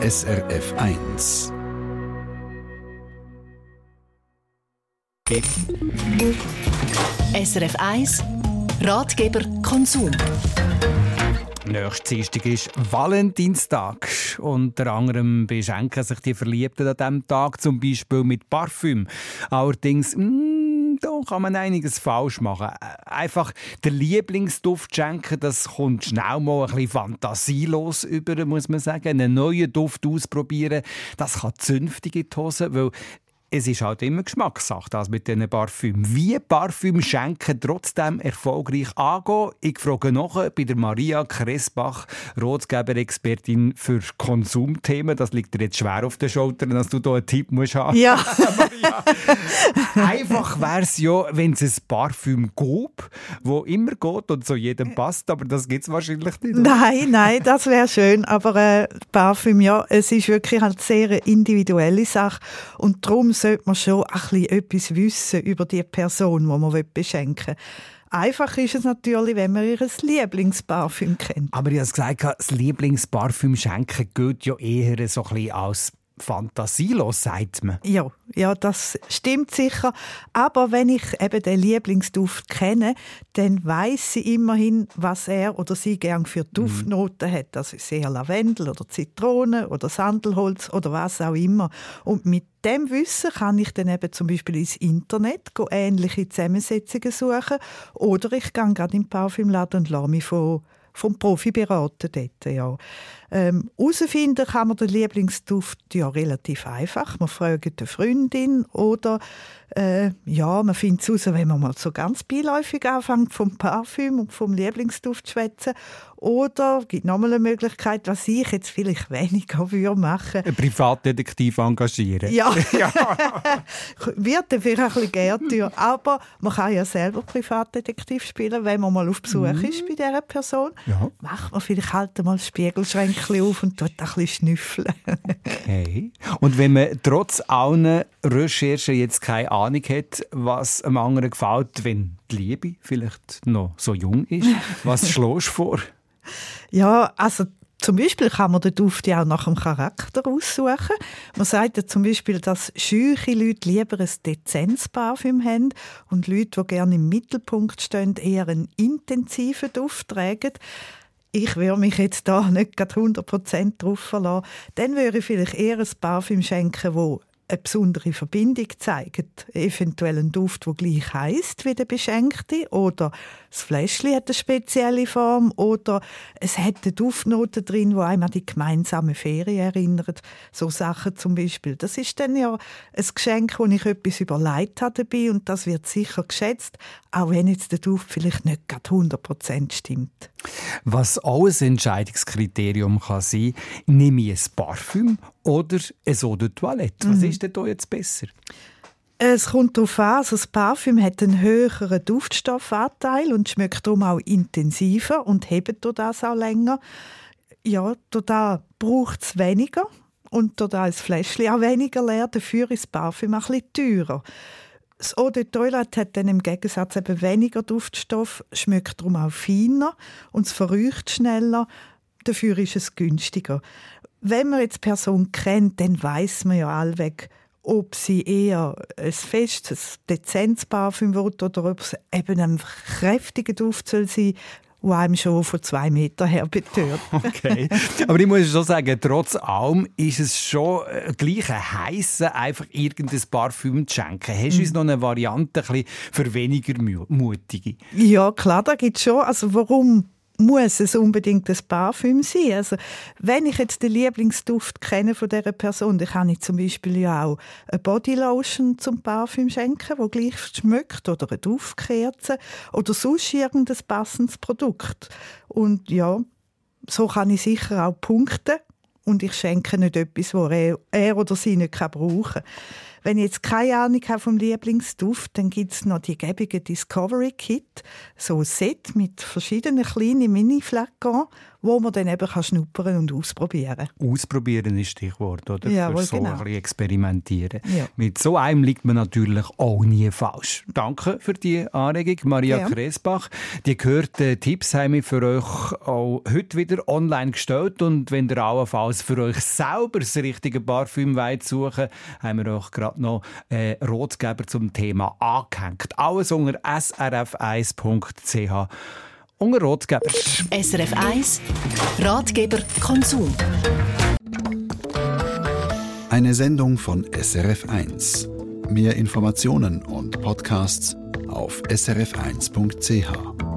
SRF 1. SRF 1 Ratgeber Konsum. Nächste Dienstag ist Valentinstag. Unter anderem beschenken sich die Verliebten an diesem Tag zum Beispiel mit Parfüm. Allerdings, mh, da kann man einiges falsch machen. Einfach der Lieblingsduft schenken, das kommt schnell mal ein bisschen fantasielos über, muss man sagen. Einen neuen Duft ausprobieren, das kann zünftig in die Hose, weil es ist halt immer Geschmackssache, das mit diesen Parfüm. Wie Parfüm schenken trotzdem erfolgreich angehen? Ich frage noch bei der Maria Kressbach, Rotgeber-Expertin für Konsumthemen. Das liegt dir jetzt schwer auf den Schultern, dass du hier einen Tipp musst haben Ja. Einfach wäre es ja, wenn es ein Parfüm gäbe, wo immer geht und zu jedem passt, aber das gibt es wahrscheinlich nicht. Nein, nein, das wäre schön, aber äh, Parfüm, ja, es ist wirklich halt sehr eine individuelle Sache und darum sollte man schon ein bisschen etwas wissen über die Person, die man beschenken will. Einfach ist es natürlich, wenn man ihr Lieblingsparfüm kennt. Aber ich habe gesagt, das Lieblingsparfüm schenken geht ja eher so ein bisschen als fantasielos, sagt man. Ja, ja, das stimmt sicher. Aber wenn ich eben den Lieblingsduft kenne, dann weiß sie immerhin, was er oder sie gern für Duftnoten hat. Also sehr Lavendel oder Zitrone oder Sandelholz oder was auch immer. Und mit dem Wissen kann ich dann eben zum Beispiel ins Internet ähnliche Zusammensetzungen suchen oder ich gehe gerade im Parfümladen und lasse mich von vom Profi beraten dort, ja. Ähm, kann man den Lieblingsduft ja relativ einfach. Man fragt eine Freundin oder äh, ja, man findet es raus, wenn man mal so ganz beiläufig anfängt vom Parfüm und vom Lieblingsduft zu schwätzen. Oder es gibt nochmal eine Möglichkeit, was ich jetzt vielleicht weniger würde machen. Ein Privatdetektiv engagieren. Ja, wird dann vielleicht ein bisschen Gärtür. Aber man kann ja selber Privatdetektiv spielen, wenn man mal auf Besuch ist bei dieser Person. Ja. Macht man vielleicht halt mal das Spiegelschränkchen auf und tut ein bisschen schnüffeln. Okay. Und wenn man trotz allen Recherchen jetzt keine Ahnung hat, was einem anderen gefällt, wenn die Liebe vielleicht noch so jung ist, was schlägst du vor? Ja, also zum Beispiel kann man den Duft ja auch nach dem Charakter aussuchen. Man sagt ja zum Beispiel, dass scheuche Leute lieber ein dezentes Parfüm haben und Leute, die gerne im Mittelpunkt stehen, eher einen intensiven Duft tragen. Ich würde mich jetzt da nicht gerade 100% drauf verlassen. Dann würde ich vielleicht eher ein Parfüm schenken, wo eine besondere Verbindung zeigt. Eventuell ein Duft, der gleich heisst wie der Beschenkte. Oder das Fläschchen hat eine spezielle Form. Oder es hat eine Duftnote drin, die einem an die gemeinsame Ferien erinnert. So Sachen zum Beispiel. Das ist dann ja ein Geschenk, wo ich etwas überlegt habe dabei und das wird sicher geschätzt, auch wenn jetzt der Duft vielleicht nicht gerade 100% stimmt. Was auch ein Entscheidungskriterium kann sein, nehme ich ein Parfüm oder ein Eau de Toilette? Was ist denn da jetzt besser? Es kommt darauf an, also das Parfüm hat einen höheren Duftstoffanteil und schmeckt darum auch intensiver und hebt das auch länger. Ja, das braucht es weniger und durch das Fläschchen auch weniger leer, dafür ist das Parfüm ein bisschen teurer. Das Eau de Toilette hat dann im Gegensatz eben weniger Duftstoff, schmeckt darum auch feiner und es verrücht schneller, dafür ist es günstiger. Wenn man jetzt die Person kennt, dann weiß man ja allweg, ob sie eher ein festes, dezentes Parfüm will oder ob es eben ein kräftiger Duft soll sein der einem schon von zwei Metern her betört. Okay. Aber ich muss schon sagen, trotz allem ist es schon äh, gleich ein heissen, einfach irgendein Parfüm zu schenken. Hast du uns noch eine Variante ein für weniger mu- mutige? Ja, klar, da gibt es schon. Also warum muss es unbedingt ein Parfüm sein? Also wenn ich jetzt den Lieblingsduft kenne von dieser Person, dann kann ich zum Beispiel ja auch eine Bodylotion zum Parfüm schenken, wo gleich schmeckt, oder eine Duftkerze oder sonst irgendein passendes Produkt. Und ja, so kann ich sicher auch punkten und ich schenke nicht etwas, wo er, er oder sie nicht brauchen kann. Wenn ich jetzt keine Ahnung habe vom Lieblingsduft, dann gibt es noch die gäbige Discovery Kit, so ein Set mit verschiedenen kleinen Mini-Flakons, wo man dann eben kann schnuppern und ausprobieren Ausprobieren ist Stichwort, oder? Ja, Für so genau. ein bisschen experimentieren. Ja. Mit so einem liegt man natürlich auch nie falsch. Danke für die Anregung, Maria Ja. Kresbach. Die gehörten Tipps haben wir für euch auch heute wieder online gestellt und wenn ihr allenfalls für euch selber das richtige Parfüm wollt suchen haben wir euch gerade noch äh, Rotgeber zum Thema angehängt. Alles unter srf1.ch unter Rotgeber. SRF 1 Ratgeber Konsum. Eine Sendung von SRF1. Mehr Informationen und Podcasts auf srf1.ch.